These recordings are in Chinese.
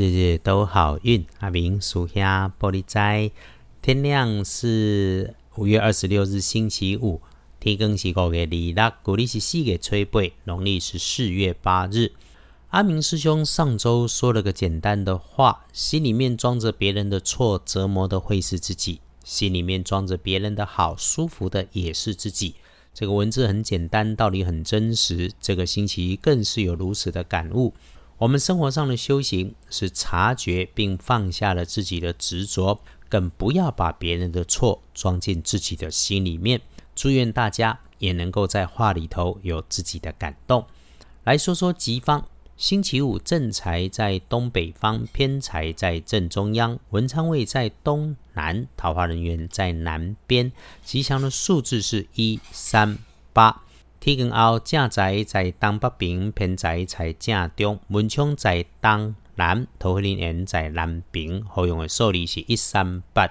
日日都好运。阿明属下玻璃斋，天亮是五月二十六日星期五，天更是五月二六，古历是四月初八，农历是四月八日。阿明师兄上周说了个简单的话：心里面装着别人的错，折磨的会是自己；心里面装着别人的好，舒服的也是自己。这个文字很简单，道理很真实。这个星期更是有如此的感悟。我们生活上的修行是察觉并放下了自己的执着，更不要把别人的错装进自己的心里面。祝愿大家也能够在话里头有自己的感动。来说说吉方，星期五正财在东北方，偏财在正中央，文昌位在东南，桃花人员在南边。吉祥的数字是一三八。天光后，正在在东北边，偏在在正中，文昌在东南，桃花林缘在南边。好用的数字是一三八。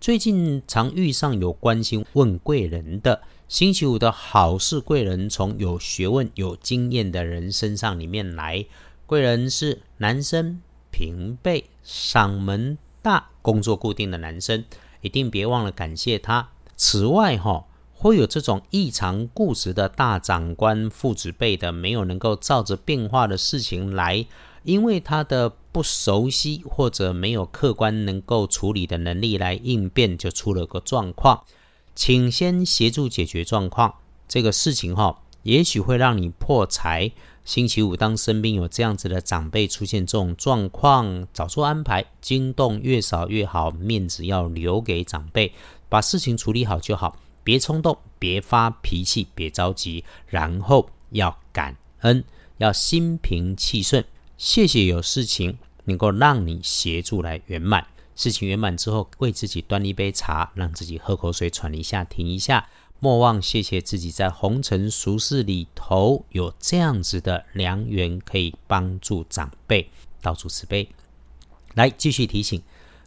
最近常遇上有关心问贵人的，星期五的好事贵人从有学问、有经验的人身上里面来。贵人是男生，平辈，嗓门大，工作固定的男生，一定别忘了感谢他。此外，哈。会有这种异常固执的大长官、父子辈的，没有能够照着变化的事情来，因为他的不熟悉或者没有客观能够处理的能力来应变，就出了个状况。请先协助解决状况，这个事情哈，也许会让你破财。星期五当身边有这样子的长辈出现这种状况，早做安排，惊动越少越好，面子要留给长辈，把事情处理好就好。别冲动，别发脾气，别着急，然后要感恩，要心平气顺。谢谢有事情能够让你协助来圆满。事情圆满之后，为自己端一杯茶，让自己喝口水，喘一下，停一下。莫忘谢谢自己在红尘俗世里头有这样子的良缘，可以帮助长辈，到处慈悲。来，继续提醒。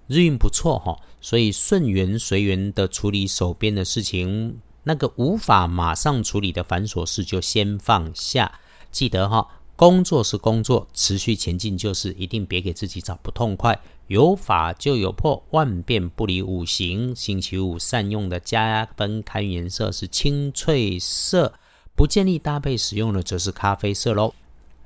日运不错哈，所以顺缘随缘的处理手边的事情，那个无法马上处理的繁琐事就先放下。记得哈，工作是工作，持续前进就是，一定别给自己找不痛快。有法就有破，万变不离五行。星期五善用的加分看颜色是青翠色，不建议搭配使用的则是咖啡色喽。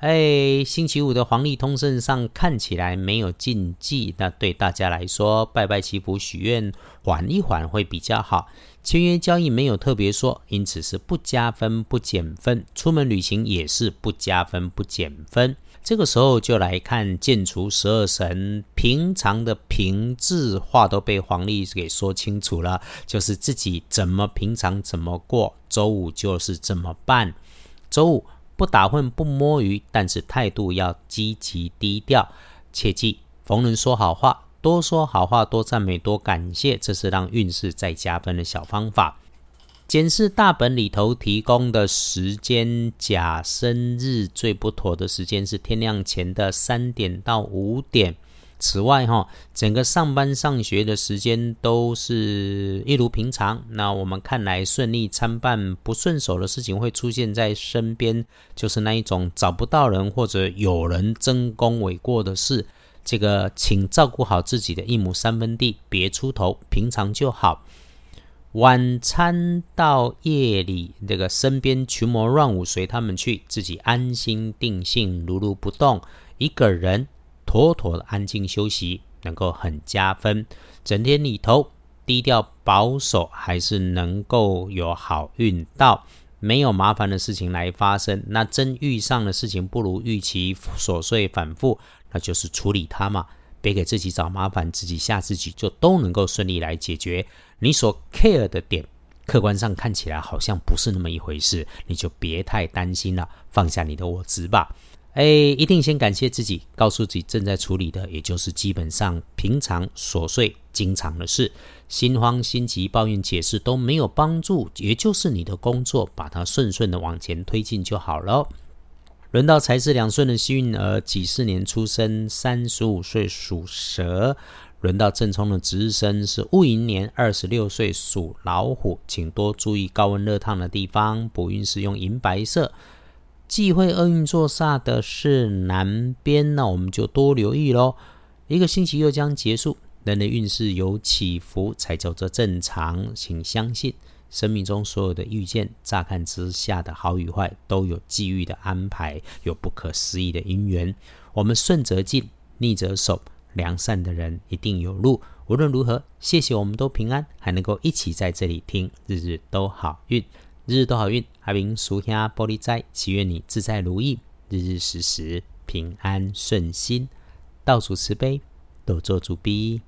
哎，星期五的黄历通胜上看起来没有禁忌，那对大家来说，拜拜祈福许愿，缓一缓会比较好。签约交易没有特别说，因此是不加分不减分。出门旅行也是不加分不减分。这个时候就来看建除十二神，平常的平字话都被黄历给说清楚了，就是自己怎么平常怎么过，周五就是怎么办。周五。不打混不摸鱼，但是态度要积极低调。切记，逢人说好话，多说好话，多赞美，多感谢，这是让运势再加分的小方法。检视大本里头提供的时间，甲生日最不妥的时间是天亮前的三点到五点。此外，哈，整个上班上学的时间都是一如平常。那我们看来顺利参半，不顺手的事情会出现在身边，就是那一种找不到人或者有人争功诿过的事。这个，请照顾好自己的一亩三分地，别出头，平常就好。晚餐到夜里，这个身边群魔乱舞，随他们去，自己安心定性，如如不动，一个人。妥妥的安静休息，能够很加分。整天里头低调保守，还是能够有好运到，没有麻烦的事情来发生。那真遇上的事情不如预期，琐碎反复，那就是处理它嘛，别给自己找麻烦，自己吓自己，就都能够顺利来解决。你所 care 的点，客观上看起来好像不是那么一回事，你就别太担心了，放下你的我执吧。哎，一定先感谢自己，告诉自己正在处理的，也就是基本上平常琐碎、经常的事，心慌心急、抱怨解释都没有帮助，也就是你的工作，把它顺顺的往前推进就好了。轮到财势两顺的幸运儿，几四年出生，三十五岁属蛇。轮到正冲的值日生是戊寅年，二十六岁属老虎，请多注意高温热烫的地方，补运时用银白色。忌讳厄运坐煞的是南边，那我们就多留意喽。一个星期又将结束，人的运势有起伏才叫做正常，请相信。生命中所有的遇见，乍看之下的好与坏，都有际遇的安排，有不可思议的因缘。我们顺则进，逆则守，良善的人一定有路。无论如何，谢谢我们都平安，还能够一起在这里听，日日都好运，日日都好运。阿明属下玻璃斋，祈愿你自在如意，日日时时平安顺心，道主慈悲，多做主逼。